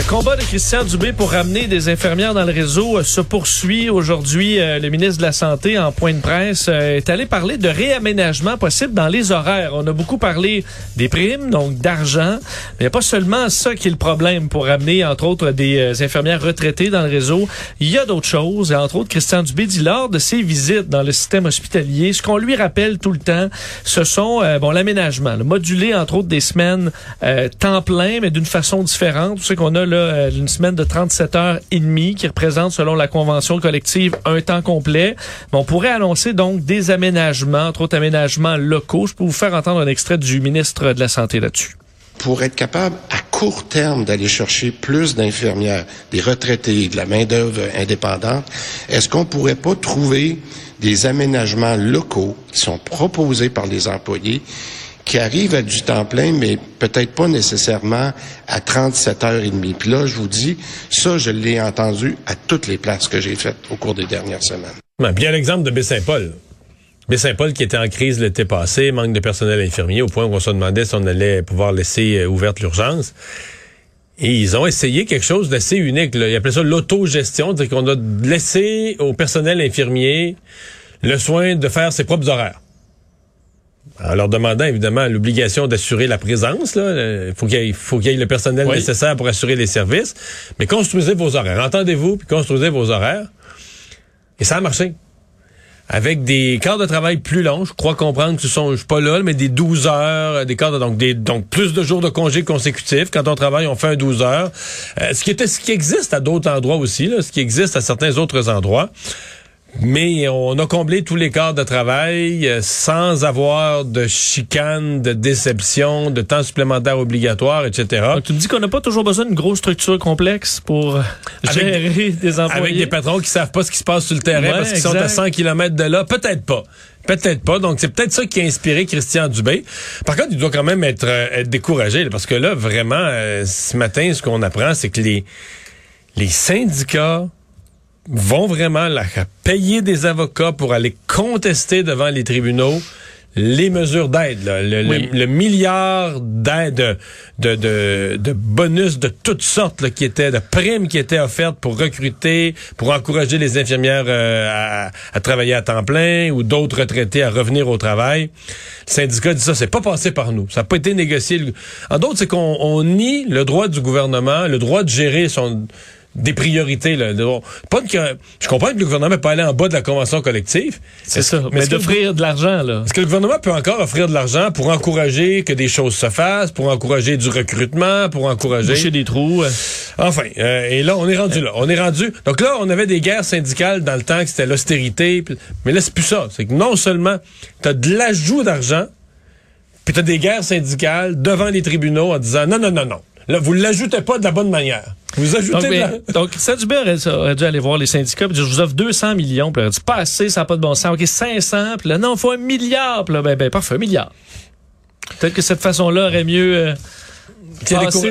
Le combat de Christian Dubé pour ramener des infirmières dans le réseau euh, se poursuit. Aujourd'hui, euh, le ministre de la Santé, en point de presse, euh, est allé parler de réaménagement possible dans les horaires. On a beaucoup parlé des primes, donc d'argent. Mais il n'y a pas seulement ça qui est le problème pour ramener, entre autres, des infirmières retraitées dans le réseau. Il y a d'autres choses. Entre autres, Christian Dubé dit lors de ses visites dans le système hospitalier, ce qu'on lui rappelle tout le temps, ce sont, bon, l'aménagement, le modulé, entre autres, des semaines temps plein, mais d'une façon différente. Qu'on a euh, une semaine de 37 heures et demie qui représente, selon la convention collective, un temps complet. on pourrait annoncer donc des aménagements, entre autres aménagements locaux. Je peux vous faire entendre un extrait du ministre de la Santé là-dessus pour être capable à court terme d'aller chercher plus d'infirmières, des retraités, de la main-d'œuvre indépendante, est-ce qu'on pourrait pas trouver des aménagements locaux qui sont proposés par les employés qui arrive à du temps plein, mais peut-être pas nécessairement à 37 heures et demie. Puis là, je vous dis, ça, je l'ai entendu à toutes les places que j'ai faites au cours des dernières semaines. bien l'exemple de Baie-Saint-Paul. Baie-Saint-Paul qui était en crise l'été passé, manque de personnel infirmier, au point où on se demandait si on allait pouvoir laisser euh, ouverte l'urgence. Et ils ont essayé quelque chose d'assez unique. Là. Ils appelaient ça l'autogestion, c'est-à-dire qu'on a laissé au personnel infirmier le soin de faire ses propres horaires en leur demandant évidemment l'obligation d'assurer la présence. Il faut qu'il y, ait le personnel nécessaire pour assurer les services. Mais construisez vos horaires. Entendez-vous, puis construisez vos horaires. Et ça a marché. Avec des quarts de travail plus longs, je crois comprendre que ce sont, je suis pas là, mais des 12 heures, des quarts de, donc des, donc plus de jours de congés consécutifs. Quand on travaille, on fait un 12 heures. Euh, ce qui était, ce qui existe à d'autres endroits aussi, là, ce qui existe à certains autres endroits. Mais on a comblé tous les quarts de travail euh, sans avoir de chicane, de déception, de temps supplémentaire obligatoire, etc. Donc, tu me dis qu'on n'a pas toujours besoin d'une grosse structure complexe pour euh, gérer des employés. Avec des patrons qui savent pas ce qui se passe sur le terrain parce qu'ils sont à 100 km de là. Peut-être pas. Peut-être pas. Donc, c'est peut-être ça qui a inspiré Christian Dubé. Par contre, il doit quand même être, euh, découragé parce que là, vraiment, ce matin, ce qu'on apprend, c'est que les, les syndicats vont vraiment payer des avocats pour aller contester devant les tribunaux les mesures d'aide, le, milliard d'aide, de, de, de, bonus de toutes sortes qui étaient, de primes qui étaient offertes pour recruter, pour encourager les infirmières euh, à, travailler à temps plein ou d'autres retraités à revenir au travail. Le syndicat dit ça, c'est pas passé par nous. Ça n'a pas été négocié. En d'autres, c'est qu'on nie le droit du gouvernement, le droit de gérer son des priorités. Là. Pas que, je comprends que le gouvernement peut aller en bas de la convention collective. C'est ça. Mais d'offrir de l'argent, là. Est-ce que le gouvernement peut encore offrir de l'argent pour encourager que des choses se fassent, pour encourager du recrutement, pour encourager... Boucher des trous. Enfin, euh, et là, on est rendu là. On est rendu... Donc là, on avait des guerres syndicales dans le temps que c'était l'austérité. Mais là, c'est plus ça. C'est que non seulement tu as de l'ajout d'argent, puis tu as des guerres syndicales devant les tribunaux en disant non, non, non, non. Là, vous l'ajoutez pas de la bonne manière. Vous ajoutez donc, ça Donc, Dubé aurait, dû aller voir les syndicats et dire, je vous offre 200 millions. Puis il aurait dit, pas assez, ça n'a pas de bon sens. OK, 500. Puis là, non, il faut un milliard. Puis là, ben, ben, parfait, un milliard. Peut-être que cette façon-là aurait mieux... Euh,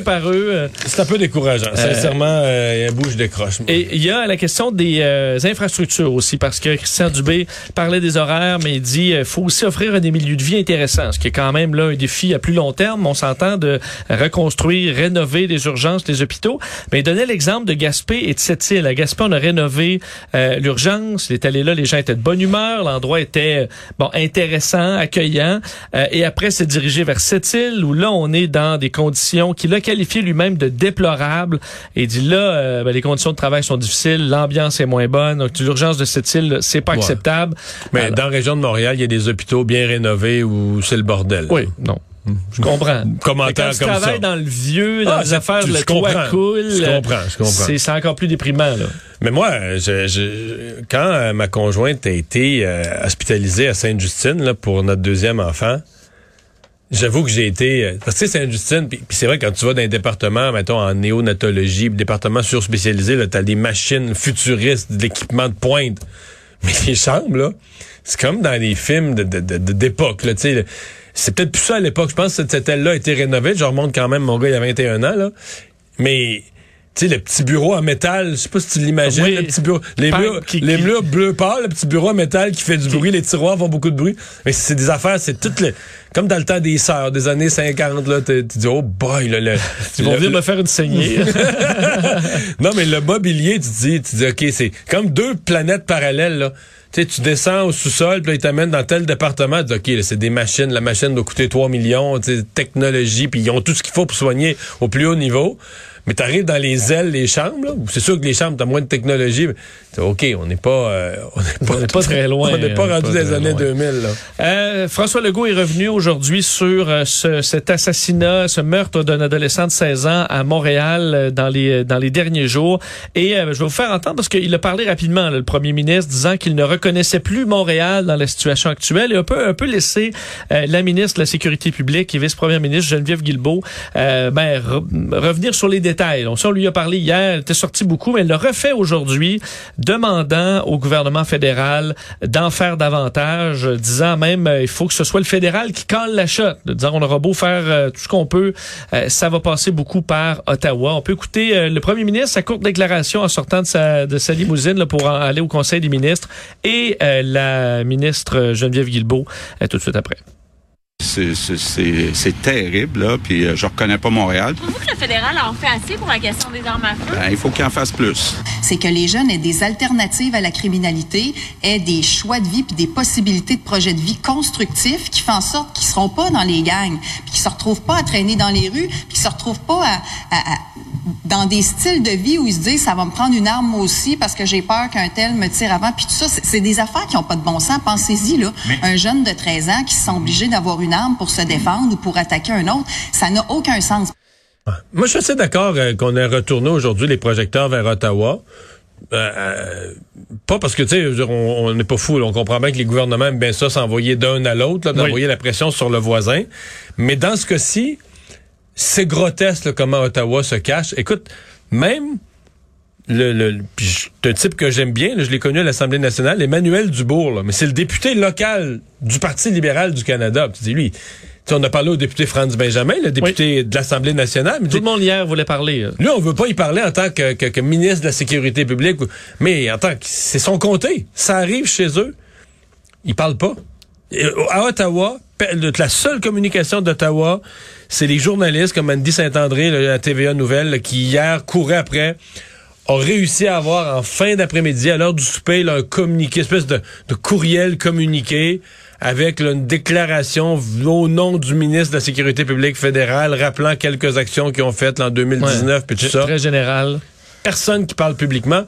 par eux. Euh, c'est un peu décourageant. Euh, Sincèrement, il y a un décroche. Et il y a la question des infrastructures aussi, parce que Christian Dubé parlait des horaires, mais il dit il faut aussi offrir des milieux de vie intéressants, ce qui est quand même là un défi à plus long terme. On s'entend de reconstruire, rénover les urgences, les hôpitaux. Mais il donnait l'exemple de Gaspé et de Sept-Îles. À Gaspé, on a rénové l'urgence. Il est allé là, les gens étaient de bonne humeur. L'endroit était bon intéressant, accueillant. et après, c'est dirigé vers Sept-Îles, où là, on est dans des conditions qu'il a qualifié lui-même de déplorable. Et dit là, euh, ben, les conditions de travail sont difficiles, l'ambiance est moins bonne, donc l'urgence de cette île, c'est pas acceptable. Mais dans la région de Montréal, il y a des hôpitaux bien rénovés où c'est le bordel. Oui, non. Je comprends. Commentaire quand tu travailles dans le vieux, dans ah, les affaires, le toit coule. Je comprends, je comprends. C'est encore plus déprimant, là. Mais moi, je, quand euh, ma conjointe a été euh, hospitalisée à Sainte-Justine pour notre deuxième enfant, J'avoue que j'ai été... Euh, parce que Sainte-Justine, puis c'est vrai, quand tu vas dans un département, mettons, en néonatologie, département surspécialisé, là, t'as des machines futuristes, de l'équipement de pointe. Mais les chambres, là, c'est comme dans les films d'époque, de, de, là, tu sais c'est peut-être plus ça à l'époque. Je pense que cette aile-là a été rénovée. Je remonte quand même, mon gars, il y a 21 ans, là. Mais tu sais, le petit bureau en métal, je sais pas si tu l'imagines, Oui. le petit bureau, les murs, qui- les qui- murs bleu pâle, le petit bureau en métal qui fait du bruit, les tiroirs font beaucoup de bruit. Mais c'est des affaires, c'est toutes les, comme dans le temps des sœurs des années 50, là, tu tu dis, oh boy, là, le, Ils vont venir me faire une saignée. non, mais le mobilier, tu dis, tu dis, OK, c'est comme deux planètes parallèles, là. Tu sais, tu descends au sous-sol, puis là, ils t'amènent dans tel département. Tu dis, OK, là, c'est des machines. La machine doit coûter 3 millions, tu sais, technologie, puis ils ont tout ce qu'il faut pour soigner au plus haut niveau. Mais t'arrives dans les ailes, les chambres, là. C'est sûr que les chambres, t'as moins de technologie. mais OK, on n'est pas, euh, on n'est pas, pas très loin, On n'est pas rendu des années loin. 2000, là. Euh, François Legault est revenu aujourd'hui sur euh, ce- cet assassinat, ce meurtre d'un adolescent de 16 ans à Montréal euh, dans les dans les derniers jours. Et euh, je vais vous faire entendre parce qu'il a parlé rapidement, là, le premier ministre, disant qu'il ne reconnaissait plus Montréal dans la situation actuelle et un peu un peu laissé euh, la ministre de la Sécurité publique et vice-première ministre Geneviève Guilbeault euh, ben, re- revenir sur les détails. Donc, on lui a parlé hier, elle était sortie beaucoup, mais elle le refait aujourd'hui, demandant au gouvernement fédéral d'en faire davantage, disant même euh, il faut que ce soit le fédéral qui colle la shot, de disant on aura beau faire euh, tout ce qu'on peut, euh, ça va passer beaucoup par Ottawa. On peut écouter le premier ministre, sa courte déclaration en sortant de sa, limousine là, pour aller au Conseil des ministres et la ministre Geneviève Guilbeault tout de suite après. C'est- C'est c'est- c'est terrible, là, puis euh, je reconnais pas Montréal. Trouvez-vous que le fédéral en fait assez pour la question des armes à feu? Ben, il faut qu'il en fasse plus. c'est que les jeunes aient des alternatives à la criminalité, aient des choix de vie puis des possibilités de projets de vie constructifs qui font en sorte qu'ils seront pas dans les gangs, puis qu'ils se retrouvent pas à traîner dans les rues, puis qu'ils se retrouvent pas à, à- à- dans des styles de vie où ils se disent ça va me prendre une arme moi aussi parce que j'ai peur qu'un tel me tire avant puis tout ça c'est des affaires qui ont pas de bon sens pensez-y là un jeune de 13 ans qui se sent obligé d'avoir une arme pour se défendre ou pour attaquer un autre ça n'a aucun sens Moi, je suis assez d'accord euh, qu'on ait retourné aujourd'hui les projecteurs vers Ottawa. Euh, euh, pas parce que, tu sais, on n'est pas fou. là. On comprend bien que les gouvernements aiment bien ça, s'envoyer d'un à l'autre, d'envoyer la pression sur le voisin. Mais dans ce cas-ci, c'est grotesque là, comment Ottawa se cache. Écoute, même le, le, un type que j'aime bien, là, je l'ai connu à l'Assemblée nationale, Emmanuel Dubourg, là, mais c'est le député local du Parti libéral du Canada. Tu dis, lui, tu on a parlé au député Franz Benjamin, le député de l'Assemblée nationale. mais Tout le monde hier voulait parler. lui, on veut pas y parler en tant que, que- que ministre de la Sécurité publique, mais en tant que c'est son comté. Ça arrive chez eux. Ils parlent pas. Et, À Ottawa, la seule communication d'Ottawa, c'est les journalistes comme Andy Saint-André, à TVA Nouvelle, là, qui hier couraient après ont réussi à avoir en fin d'après-midi, à l'heure du souper, là, un communiqué, espèce de, de courriel communiqué avec là, une déclaration au nom du ministre de la Sécurité publique fédérale rappelant quelques actions qu'ils ont faites là, en 2019 puis tout ça. Très général. Personne qui parle publiquement.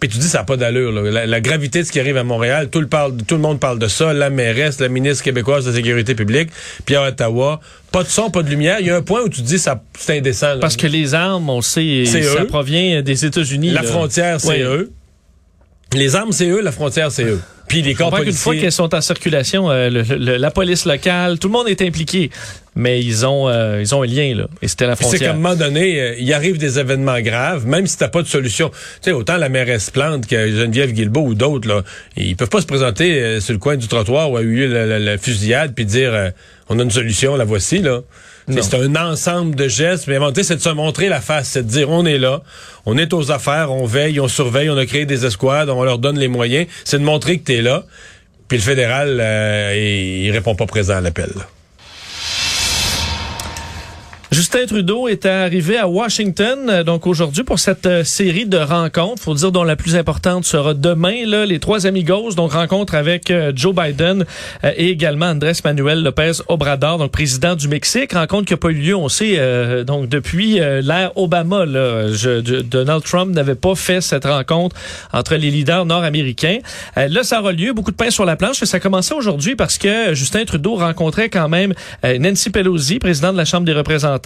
Puis tu dis ça n'a pas d'allure. La, la gravité de ce qui arrive à Montréal, tout le, parle, tout le monde parle de ça. La mairesse, la ministre québécoise de la Sécurité publique, puis à Ottawa, pas de son, pas de lumière. Il y a un point où tu dis ça c'est indécent. là. Parce que les armes, on sait, ça eux. provient des États-Unis. La là. frontière, c'est Ouais. eux. Les armes, c'est eux. La frontière, c'est eux. Puis les corps comprends qu'une fois policiers... qu'elles sont en circulation, euh, le- le- la police locale, tout le monde est impliqué, mais ils ont euh, ils ont un lien là. Et c'était la C'est qu'à un moment donné, euh, il arrive des événements graves, même si t'as pas de solution. Tu sais, autant la mairesse Plante que Geneviève Guilbeault ou d'autres, là, ils peuvent pas se présenter euh, sur le coin du trottoir où a eu lieu la, la- la fusillade puis dire euh, on a une solution, la voici là. Tu. C'est un ensemble de gestes, mais avant tout, c'est de se montrer la face, c'est de dire on est là, on est aux affaires, on veille, on surveille, on a créé des escouades, on leur donne les moyens. C'est de montrer que t'es là. Puis le fédéral, euh, il, il répond pas présent à l'appel. Justin Trudeau est arrivé à Washington euh, donc aujourd'hui pour cette euh, série de rencontres, faut dire dont la plus importante sera demain là, les trois amigos donc rencontre avec euh, Joe Biden et également Andrés Manuel Lopez Obrador donc président du Mexique, rencontre qui n'a pas eu lieu on sait donc depuis l'ère Obama Donald Trump n'avait pas fait cette rencontre entre les leaders nord-américains. Euh, là ça aura lieu, beaucoup de pain sur la planche, ça a commencé aujourd'hui parce que Justin Trudeau rencontrait quand même Nancy Pelosi, président de la Chambre des représentants,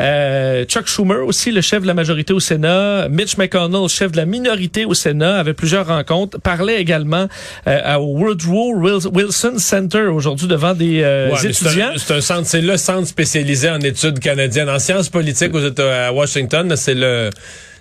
euh, Chuck Schumer aussi, le chef de la majorité au Sénat, Mitch McConnell, chef de la minorité au Sénat, avait plusieurs rencontres, parlait également euh, au Woodrow Wil- Wilson Center aujourd'hui devant des euh, Ouais, mais c'est étudiants. un- C'est un, centre, c'est le centre spécialisé en études canadiennes, en sciences politiques aux États, à Washington. C'est le,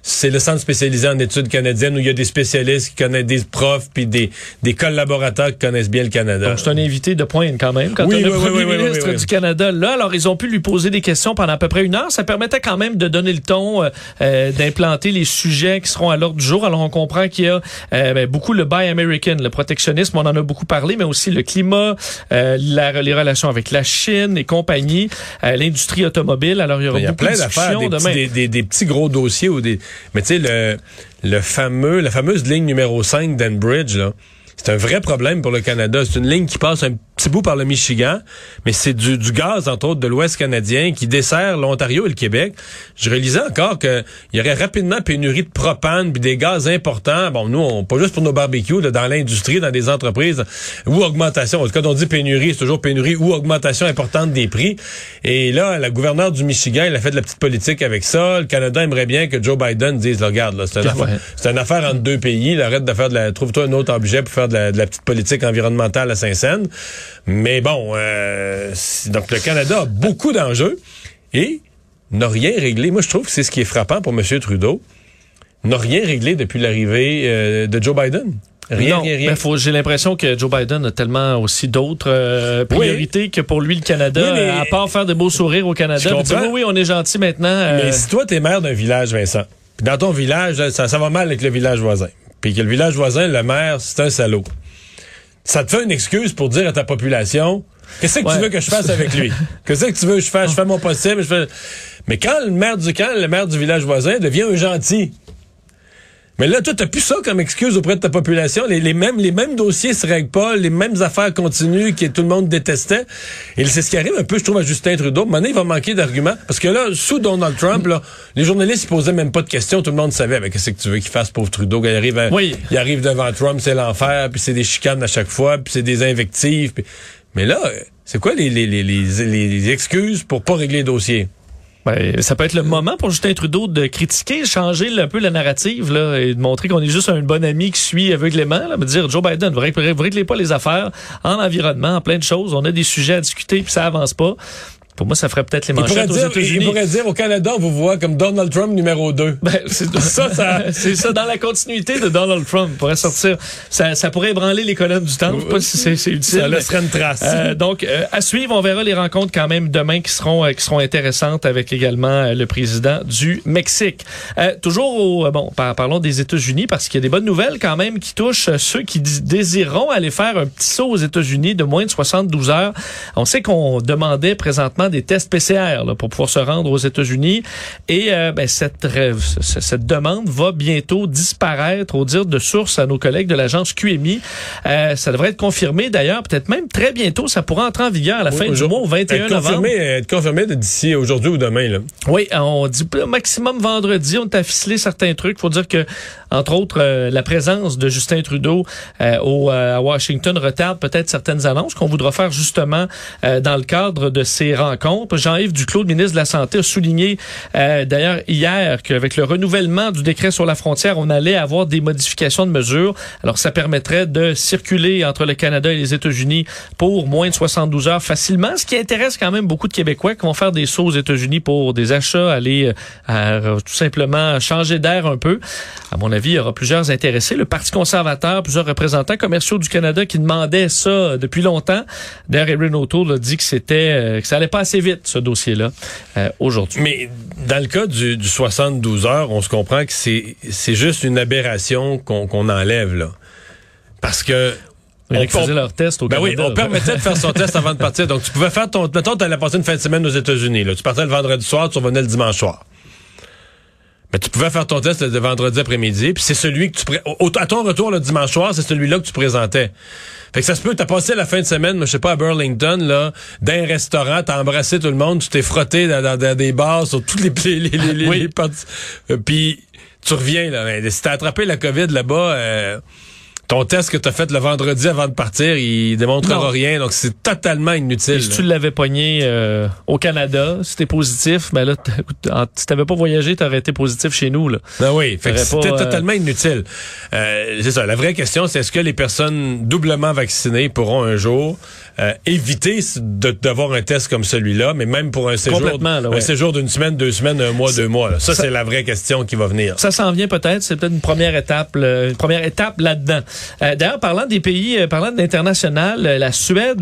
c'est le centre spécialisé en études canadiennes où il y a des spécialistes qui connaissent des profs puis des, des collaborateurs qui connaissent bien le Canada. Donc, c'est un invité de pointe quand même. Quand Oui, on oui, le premier oui, ministre du Canada là, alors ils ont pu lui poser des questions pendant à peu près une heure. Ça permettait quand même de donner le ton, euh, euh, d'implanter les sujets qui seront à l'ordre du jour. Alors on comprend qu'il y a euh, ben, beaucoup le Buy American, le protectionnisme, on en a beaucoup parlé, mais aussi le climat, euh, la- les relations avec la Chine et compagnie, euh, l'industrie automobile. Alors il y aura Il y a beaucoup plein de discussions des, petits- demain. des, des- des petits gros dossiers ou des. Mais tu sais, le, le fameux, la fameuse ligne numéro 5 d'Enbridge, là. C'est un vrai problème pour le Canada. C'est une ligne qui passe un petit bout par le Michigan, mais c'est du, du gaz, entre autres, de l'Ouest canadien qui dessert l'Ontario et le Québec. Je réalisais encore qu'il y aurait rapidement pénurie de propane puis des gaz importants. Bon, nous, on, pas juste pour nos barbecues, là, dans l'industrie, dans des entreprises, ou augmentation. Cas, on dit pénurie, c'est toujours pénurie ou augmentation importante des prix. Et là, la gouverneure du Michigan, elle a fait de la petite politique avec ça. Le Canada aimerait bien que Joe Biden dise, regarde, là, c'est une, affaire, une affaire entre deux pays. Là, arrête de faire de la, trouve-toi un autre objet pour faire de la, de la petite politique environnementale à Saint-Saëns. Mais bon, euh, donc le Canada a beaucoup d'enjeux et n'a rien réglé. Moi, je trouve que c'est ce qui est frappant pour M. Trudeau. N'a rien réglé depuis l'arrivée euh, de Joe Biden. Rien, non, rien, rien. ben, j'ai l'impression que Joe Biden a tellement aussi d'autres euh, priorités que pour lui le Canada, Oui, mais- à part faire des beaux sourires au Canada. Comprends. oui, oui, on est gentil maintenant. euh, Mais si toi, t'es maire d'un village, Vincent, puis dans ton village, ça va mal avec le village voisin, puis que le village voisin, le maire, c'est un salaud, ça te fait une excuse pour dire à ta population, qu'est-ce que Ouais. tu veux que je fasse avec lui? Qu'est-ce que tu veux que je fasse? Je fais mon possible. Je fais... Mais quand le maire du camp, le maire du village voisin devient un gentil, mais là, toi, t'as plus ça comme excuse auprès de ta population. Les, les mêmes, les mêmes dossiers se règlent pas, les mêmes affaires continuent que tout le monde détestait. Et c'est ce qui arrive un peu, je trouve, à Justin Trudeau. Maintenant, il va manquer d'arguments. Parce que là, sous Donald Trump, là, les journalistes, ils posaient même pas de questions. Tout le monde savait, mais qu'est-ce que tu veux qu'il fasse, pauvre Trudeau? Il arrive, à- Oui. il arrive devant Trump, c'est l'enfer, puis c'est des chicanes à chaque fois, puis c'est des invectives. puis- Mais là, euh, c'est quoi les, les, les, les, les excuses pour pas régler les dossiers? Ben, ça peut être le moment pour Justin Trudeau de critiquer, changer un peu la narrative là, et de montrer qu'on est juste un bon ami qui suit aveuglément. Là, mais dire Joe Biden, vous vous réglez pas les affaires en environnement, en plein de choses. On a des sujets à discuter puis ça avance pas. Pour moi, ça ferait peut-être les manchettes aux dire, il États-Unis. pourrait dire au Canada, on vous voit comme Donald Trump numéro 2. Ben, c'est ça, ça, c'est ça dans la continuité de Donald Trump pourrait sortir. Ça, ça pourrait ébranler les colonnes du temps. Je sais pas si c'est c'est utile. Ça laisserait une trace. Euh, donc, euh, à suivre, on verra les rencontres quand même demain qui seront euh, qui seront intéressantes avec également euh, le président du Mexique. Euh, toujours au euh, bon, par- parlons des États-Unis parce qu'il y a des bonnes nouvelles quand même qui touchent ceux qui dé- désireront aller faire un petit saut aux États-Unis de moins de 72 heures. On sait qu'on demandait présentement des tests PCR là, pour pouvoir se rendre aux États-Unis et euh, ben, cette demande va bientôt disparaître au dire de sources à nos collègues de l'agence QMI. Euh, ça devrait être confirmé d'ailleurs, peut-être même très bientôt. Ça pourra entrer en vigueur à la fin du mois, au 21 être novembre. confirmé, être confirmé d'ici aujourd'hui ou demain. Là. Oui, on dit maximum vendredi. On t'a ficelé certains trucs. faut dire que, entre autres, euh, la présence de Justin Trudeau euh, au, euh, à Washington retarde peut-être certaines annonces qu'on voudra faire justement euh, dans le cadre de ces rencontres. Jean-Yves Duclos, ministre de la Santé, a souligné euh, d'ailleurs hier qu'avec le renouvellement du décret sur la frontière, on allait avoir des modifications de mesures. Alors, ça permettrait de circuler entre le Canada et les États-Unis pour moins de 72 heures facilement, ce qui intéresse quand même beaucoup de Québécois qui vont faire des sauts aux États-Unis pour des achats, aller euh, tout simplement changer d'air un peu. À mon avis, il y aura plusieurs intéressés. Le Parti conservateur, plusieurs représentants commerciaux du Canada qui demandaient ça depuis longtemps. D'ailleurs, Erin a dit que c'était euh, que ça allait pas assez vite ce dossier-là euh, aujourd'hui. Mais dans le cas du, du 72 heures, on se comprend que c'est c'est juste une aberration qu'on qu'on enlève là, parce que on- faisaient leur test au Ben oui, on permettait de faire son test avant de partir. Donc, tu pouvais faire ton. Mettons, tu allais passer une fin de semaine aux États-Unis. Là. Tu partais le vendredi soir, tu revenais le dimanche soir. Mais tu pouvais faire ton test le vendredi après-midi, puis c'est celui que tu pré- au- à ton retour le dimanche soir, c'est celui-là que tu présentais. Fait que ça se peut, t'as passé la fin de semaine, je sais pas, à Burlington, là, dans un restaurant, t'as embrassé tout le monde, tu t'es frotté dans, dans- dans des bars sur toutes les les, les, les, les- Oui. parties. Euh, puis tu reviens là. Ben, Si t'as attrapé la COVID là-bas, euh, ton test que tu as fait le vendredi avant de partir, il démontrera Non. rien. Donc, c'est totalement inutile. Et si tu l'avais pogné euh, au Canada, si t'es positif, ben là, si t'avais pas voyagé, t'aurais été positif chez nous. Là. Ben oui, fait que T'aurais c'était euh, totalement inutile. Euh, c'est ça. La vraie question, c'est est-ce que les personnes doublement vaccinées pourront un jour euh, éviter de- d'avoir un test comme celui-là, mais même pour un séjour, Complètement, là, ouais. un séjour d'une semaine, deux semaines, un mois, deux mois. là. Ça, c'est la vraie question qui va venir. Ça s'en vient peut-être, c'est peut-être une première étape, là, une première étape là-dedans. Euh, D'ailleurs, parlant des pays, euh, parlant de l'international, euh, la Suède,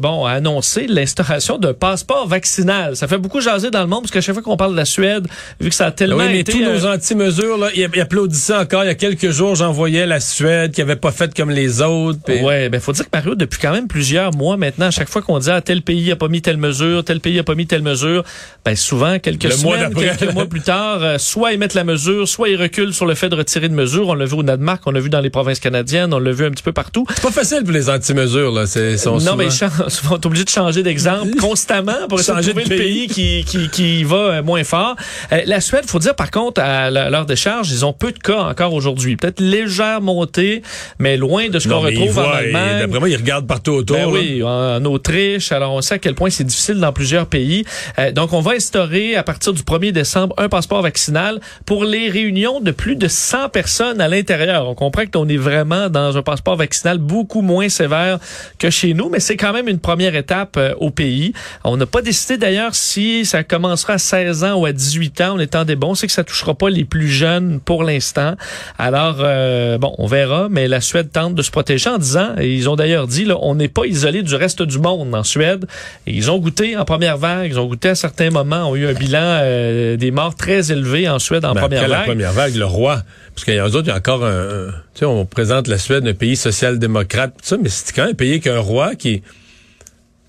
bon, a annoncé l'instauration d'un passeport vaccinal. Ça fait beaucoup jaser dans le monde parce qu'à chaque fois qu'on parle de la Suède, vu que ça a tellement Oui, mais été tous nos anti-mesures, là, ils applaudissaient encore. Il y a quelques jours, j'en voyais la Suède qui avait pas fait comme les autres. puis- Ouais, ben faut dire que Mario, depuis quand même plusieurs mois maintenant, à chaque fois qu'on dit ah, tel pays a pas mis telle mesure, tel pays a pas mis telle mesure, ben souvent quelques Le mois semaines, d'après. quelques mois plus tard, euh, soit ils mettent la mesure, soit ils reculent sur le fait de retirer de mesures. On l'a vu au Danemark, on l'a vu dans les provinces canadiennes, on l'a vu un petit peu partout. C'est pas facile pour les anti-mesures, là. C'est, sont non, mais souvent, t'es obligé de changer d'exemple constamment pour essayer de Changer trouver de le pays. pays qui, qui, qui va euh, moins fort. Euh, la Suède, faut dire par contre, à leur décharge, ils ont peu de cas encore aujourd'hui. Peut-être légère montée, mais loin de ce qu'on retrouve en voient, Allemagne. D'après moi, ils regardent partout autour. Ben. En, Autriche. Alors, on sait à quel point c'est difficile dans plusieurs pays. Euh, donc, on va instaurer à partir du 1er décembre un passeport vaccinal pour les réunions de plus de 100 personnes à l'intérieur. On comprend qu'on est vraiment dans un passeport vaccinal beaucoup moins sévère que chez nous, mais c'est quand même une première étape euh, au pays. On n'a pas décidé d'ailleurs si ça commencera à 16 ans ou à 18 ans. On est en des bons. C'est que ça touchera pas les plus jeunes pour l'instant. Alors, euh, bon, on verra, mais la Suède tente de se protéger en disant, et ils ont d'ailleurs dit, là, on n'est pas isolé du reste du monde en Suède. Et ils ont goûté en première vague, ils ont goûté à certains moments, ont eu un bilan euh, des morts très élevé en Suède en Ben, première après la vague. première vague, le roi, parce qu'il y a autres, il y a encore un, tu sais, on présente la Suède un pays social-démocrate, mais c'est quand même un pays avec un roi qui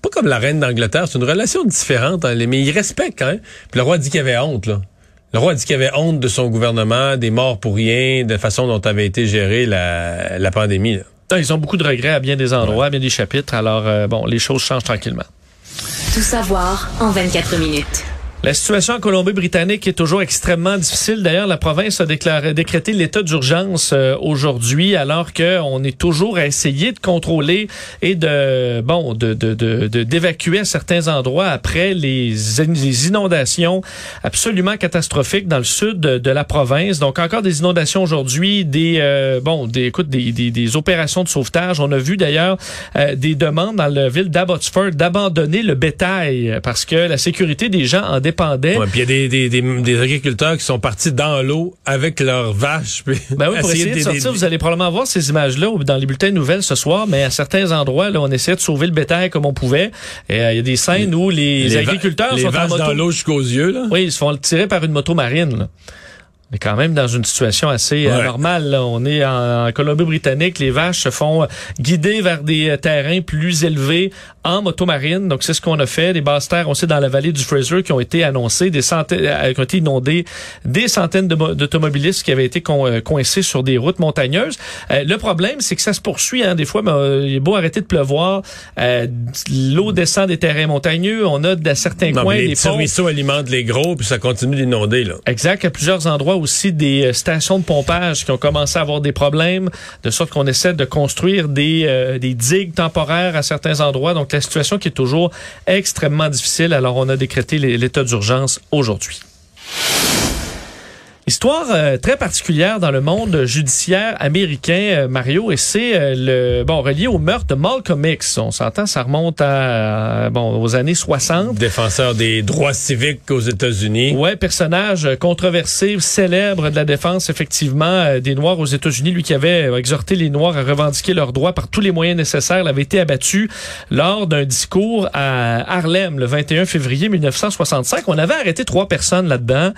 pas comme la reine d'Angleterre, c'est une relation différente, hein, mais il respecte quand même. Puis le roi dit qu'il avait honte, là. Le roi dit qu'il avait honte de son gouvernement, des morts pour rien, de la façon dont avait été gérée la, la pandémie. là. Ils ont beaucoup de regrets à bien des endroits, à bien des chapitres. Alors, euh, bon, les choses changent tranquillement. Tout savoir en 24 minutes. La situation en Colombie-Britannique est toujours extrêmement difficile. D'ailleurs, la province a déclaré, décrété l'état d'urgence euh, aujourd'hui, alors qu'on est toujours à essayer de contrôler et de bon de d'évacuer à certains endroits après les, in- les inondations absolument catastrophiques dans le sud de, la province. Donc encore des inondations aujourd'hui, des euh, bon des écoute des, opérations de sauvetage. On a vu d'ailleurs euh, des demandes dans la ville d'Abbotsford d'abandonner le bétail parce que la sécurité des gens en dépendait. Ouais, puis il y a des, des, des, des agriculteurs qui sont partis dans l'eau avec leurs vaches. Puis Ben oui, pour essayer de sortir, vous allez probablement voir ces images-là dans les bulletins de nouvelles ce soir, mais à certains endroits, là, on essayait de sauver le bétail comme on pouvait. Et euh, il y a des scènes où les, agriculteurs les sont en vaches moto. dans l'eau jusqu'aux yeux, là. Oui, ils se font tirer par une moto marine. Là. Est quand même dans une situation assez Ouais. anormale. là. On est en, en Colombie-Britannique. Les vaches se font euh, guider vers des euh, terrains plus élevés en motomarine. Donc, c'est ce qu'on a fait. Des basses terres, on sait, dans la vallée du Fraser qui ont été annoncées, des centaines, euh, qui ont été inondées, des centaines d'automobilistes qui avaient été con- euh, coincés sur des routes montagneuses. Euh, le problème, c'est que ça se poursuit. Hein, des fois, ben, euh, il est beau arrêter de pleuvoir. euh, L'eau descend des terrains montagneux. On a dans certains Non, coins les des petits ruisseaux alimentent les gros, puis ça continue d'inonder, là. Exact. À plusieurs endroits aussi, des stations de pompage qui ont commencé à avoir des problèmes, de sorte qu'on essaie de construire des, euh, des digues temporaires à certains endroits. Donc, la situation qui est toujours extrêmement difficile. Alors, on a décrété l'état d'urgence aujourd'hui. Histoire euh, très particulière dans le monde judiciaire américain, euh, Mario, et c'est euh, le bon relié au meurtre de Malcolm X. On s'entend, ça remonte à euh, bon aux années 60. Défenseur des droits civiques aux États-Unis. Ouais, personnage controversé, célèbre de la défense effectivement des Noirs aux États-Unis, lui qui avait exhorté les Noirs à revendiquer leurs droits par tous les moyens nécessaires, il avait été abattu lors d'un discours à Harlem le 21 février 1965. On avait arrêté trois personnes là-dedans,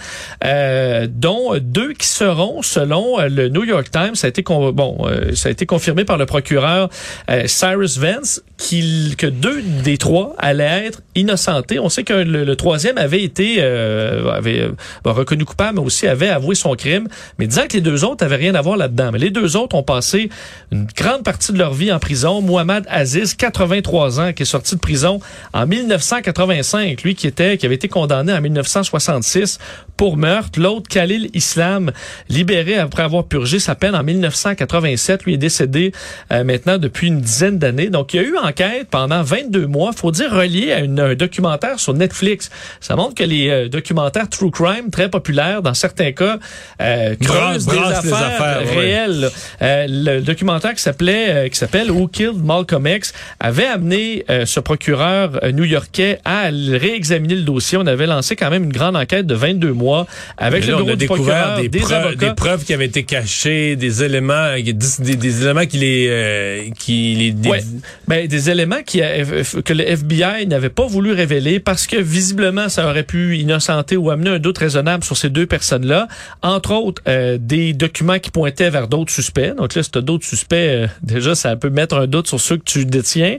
euh, dont deux qui seront, selon euh, le New York Times, ça a été bon, euh, ça a été confirmé par le procureur euh, Cyrus Vance, qu'il que deux des trois allaient être innocentés. On sait que le, troisième avait été euh, avait euh, reconnu coupable, mais aussi avait avoué son crime, mais disant que les deux autres avaient rien à voir là-dedans. Mais les deux autres ont passé une grande partie de leur vie en prison. Mohamed Aziz, 83 ans, qui est sorti de prison en 1985, lui qui était qui avait été condamné en 1966 pour meurtre. L'autre, Khalil Islam, libéré après avoir purgé sa peine en 1987. Lui est décédé euh, maintenant depuis une dizaine d'années. Donc, il y a eu enquête pendant 22 mois, faut dire relié à une, un documentaire sur Netflix. Ça montre que les euh, documentaires true crime, très populaires dans certains cas, euh, creusent des affaires, affaires, réelles. Euh, le documentaire qui s'appelait, euh, qui s'appelle Who Killed Malcolm X avait amené euh, ce procureur euh, new-yorkais à réexaminer le dossier. On avait lancé quand même une grande enquête de 22 mois avec le bureau du découvert des, des, preuves, avocats. des preuves qui avaient été cachées, des éléments, des, des éléments qui les, euh, qui les, des- Ouais. Ben, des éléments qui a- que le FBI n'avait pas voulu révéler parce que visiblement ça aurait pu innocenter ou amener un doute raisonnable sur ces deux personnes-là. Entre autres, euh, des documents qui pointaient vers d'autres suspects. Donc là, si t'as d'autres suspects, euh, déjà ça peut mettre un doute sur ceux que tu détiens.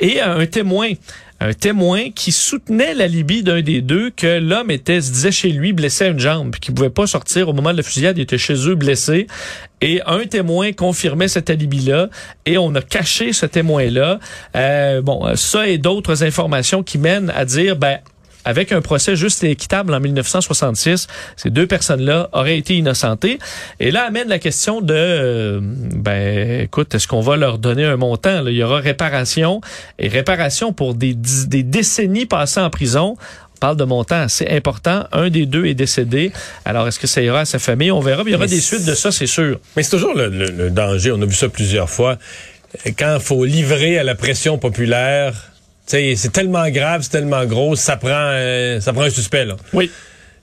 Et euh, un témoin un témoin qui soutenait l'alibi d'un des deux que l'homme était se disait chez lui blessé à une jambe puis qu'il pouvait pas sortir au moment de la fusillade, il était chez eux blessé et un témoin confirmait cet alibi-là et on a caché ce témoin-là. Euh, bon, ça et d'autres informations qui mènent à dire ben avec un procès juste et équitable en 1966, ces deux personnes-là auraient été innocentées. Et là amène la question de, euh, ben, écoute, est-ce qu'on va leur donner un montant? là? Il y aura réparation et réparation pour des, décennies passées en prison. On parle de montants assez importants. Un des deux est décédé. Alors, est-ce que ça ira à sa famille? On verra. Mais il y aura des suites de ça, c'est sûr. Mais c'est toujours le, le- le danger. On a vu ça plusieurs fois. Quand il faut livrer à la pression populaire, c'est tellement grave, c'est tellement gros, ça prend, euh, ça prend un suspect là. Oui.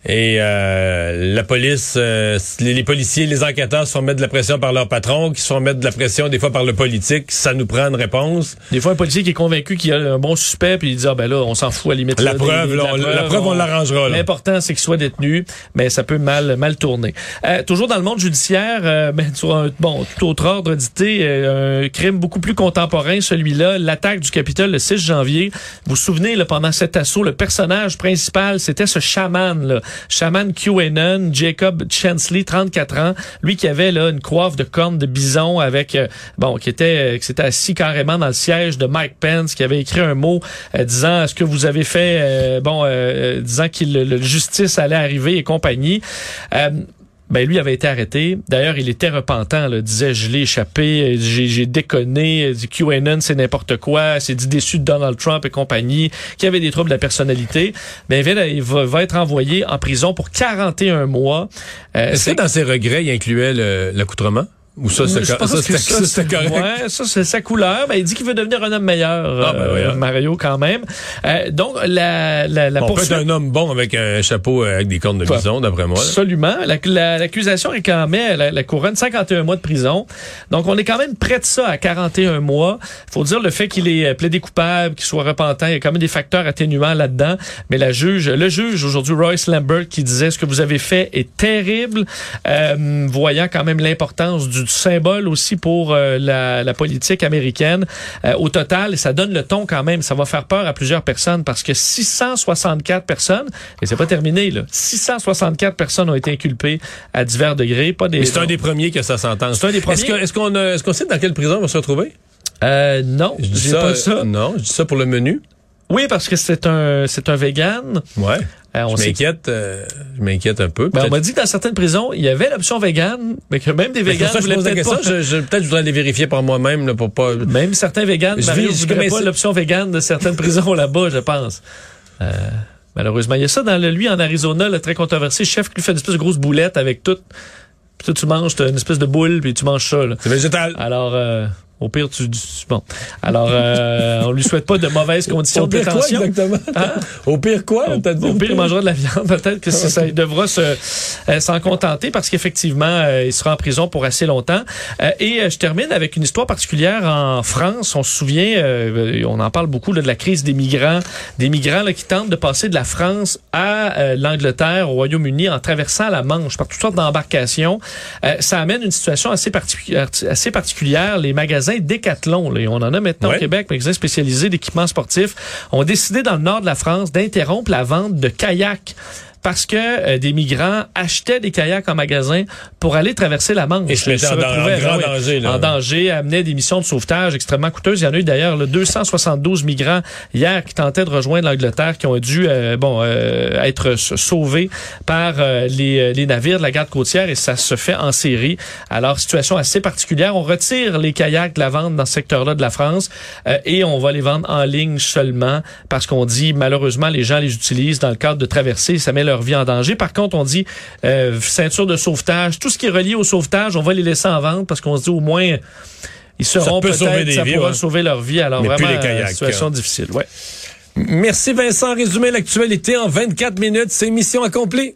Et euh, la police, euh, les, les policiers, les enquêteurs se font mettre de la pression par leur patron, qui se font mettre de la pression des fois par le politique. Ça nous prend une réponse. Des fois, un policier qui est convaincu qu'il y a un bon suspect, puis il dit, ah ben là, on s'en fout à la limite. La là, preuve, des- là, la preuve, on l'arrangera. L'important, c'est qu'il soit détenu, mais ça peut mal, mal tourner. Euh, toujours dans le monde judiciaire, euh, ben, sur un, bon, tout autre ordre d'idée, euh, un crime beaucoup plus contemporain, celui-là, l'attaque du Capitole le 6 janvier. Vous vous souvenez, là, pendant cet assaut, le personnage principal, c'était ce chaman, là, chaman QAnon, Jacob Chansley, 34 ans, lui qui avait là une coiffe de cornes de bison avec, euh, bon, qui était, euh, qui s'était assis carrément dans le siège de Mike Pence, qui avait écrit un mot euh, disant ce que vous avez fait, euh, bon, euh, disant qu'il le, le justice allait arriver et compagnie. Ben lui avait été arrêté. D'ailleurs, il était repentant. Là, disait, je l'ai échappé, j'ai j'ai déconné. Du QAnon, c'est n'importe quoi. C'est dit déçu de Donald Trump et compagnie, qui avait des troubles de la personnalité. Mais il va, être envoyé en prison pour 41 mois. Euh, Est-ce que dans ses regrets, il incluait l'accoutrement? Ou ça, c'est ça, ça, correct? Ouais, ça, c'est sa couleur. Ben, il dit qu'il veut devenir un homme meilleur, Ah, ben euh. Mario, quand même. Euh, donc, la, la, la On peut poursuite... être un homme bon avec un chapeau euh, avec des cornes de bison, d'après moi. Absolument. La- la- L'accusation réclamait la, la couronne 51 mois de prison. Donc, on est quand même près de ça à 41 mois. faut dire le fait qu'il est euh, plaidé coupable, qu'il soit repentant, il y a quand même des facteurs atténuants là-dedans. Mais la juge, le juge aujourd'hui, Royce Lambert, qui disait ce que vous avez fait est terrible, euh, voyant quand même l'importance du symbole aussi pour euh, la, la politique américaine. Euh, au total, ça donne le ton quand même. Ça va faire peur à plusieurs personnes parce que 664 personnes, et c'est pas terminé, là, 664 personnes ont été inculpées à divers degrés. Pas des, Mais c'est un des premiers que ça s'entend. C'est un des premiers. Est-ce que- est-ce qu'on a- est-ce qu'on sait dans quelle prison on va se retrouver? Euh, non, Je dis ça, pas ça. Non, je dis ça pour le menu. Oui, parce que c'est un, c'est un vegan. Ouais. Euh, on je m'inquiète, euh, je m'inquiète un peu. Ben, on m'a dit que dans certaines prisons, il y avait l'option vegan, mais que même des c'est végans voulaient peut-être pas. Je, je- peut-être voudrais les vérifier par moi-même là, pour pas. Même certains végans, Je Mario, vis- je pas l'option végane de certaines prisons là-bas, je pense. Euh, malheureusement. Il y a ça dans le, lui, en Arizona, le très controversé, chef qui lui fait une espèce de grosse boulette avec tout. Puis toi, tu manges, t'as une espèce de boule, puis tu manges ça, là. C'est végétal. Alors, euh, au pire, tu, tu- bon. Alors, euh, on lui souhaite pas de mauvaises conditions Au de pire quoi détention. exactement? Hein? Au pire quoi? dit? Au pire, il mangera de la viande. Peut-être que ça, ça, il devra se, euh, s'en contenter parce qu'effectivement, euh, il sera en prison pour assez longtemps. Euh, et euh, je termine avec une histoire particulière en France. On se souvient, euh, on en parle beaucoup là, de la crise des migrants, des migrants là, qui tentent de passer de la France à l'Angleterre, au Royaume-Uni, en traversant la Manche par toutes sortes d'embarcations. Euh, ça amène une situation assez particulière. Assez particulière. Les magasins Decathlon, là, et on en a maintenant Ouais. au Québec, magasins spécialisés d'équipements sportifs, ont décidé dans le nord de la France d'interrompre la vente de kayaks parce que euh, des migrants achetaient des kayaks en magasin pour aller traverser la Manche. Et se mettaient en dan- en oui, danger, là. En danger, amenaient des missions de sauvetage extrêmement coûteuses. Il y en a eu d'ailleurs là, 272 migrants hier qui tentaient de rejoindre l'Angleterre, qui ont dû euh, bon euh, être sauvés par euh, les, euh, les navires de la garde côtière et ça se fait en série. Alors situation assez particulière. On retire les kayaks de la vente dans ce secteur-là de la France euh, et on va les vendre en ligne seulement parce qu'on dit malheureusement les gens les utilisent dans le cadre de traversées, ça met leur vie en danger. Par contre, on dit euh, ceinture de sauvetage, tout ce qui est relié au sauvetage, on va les laisser en vente parce qu'on se dit au moins ils seront peut peut-être sauver des ça vies, pourra sauver leur vie. Alors Mais vraiment les kayak. euh, situation difficile. Ouais. Merci Vincent. Résumé l'actualité en 24 minutes. C'est mission accomplie.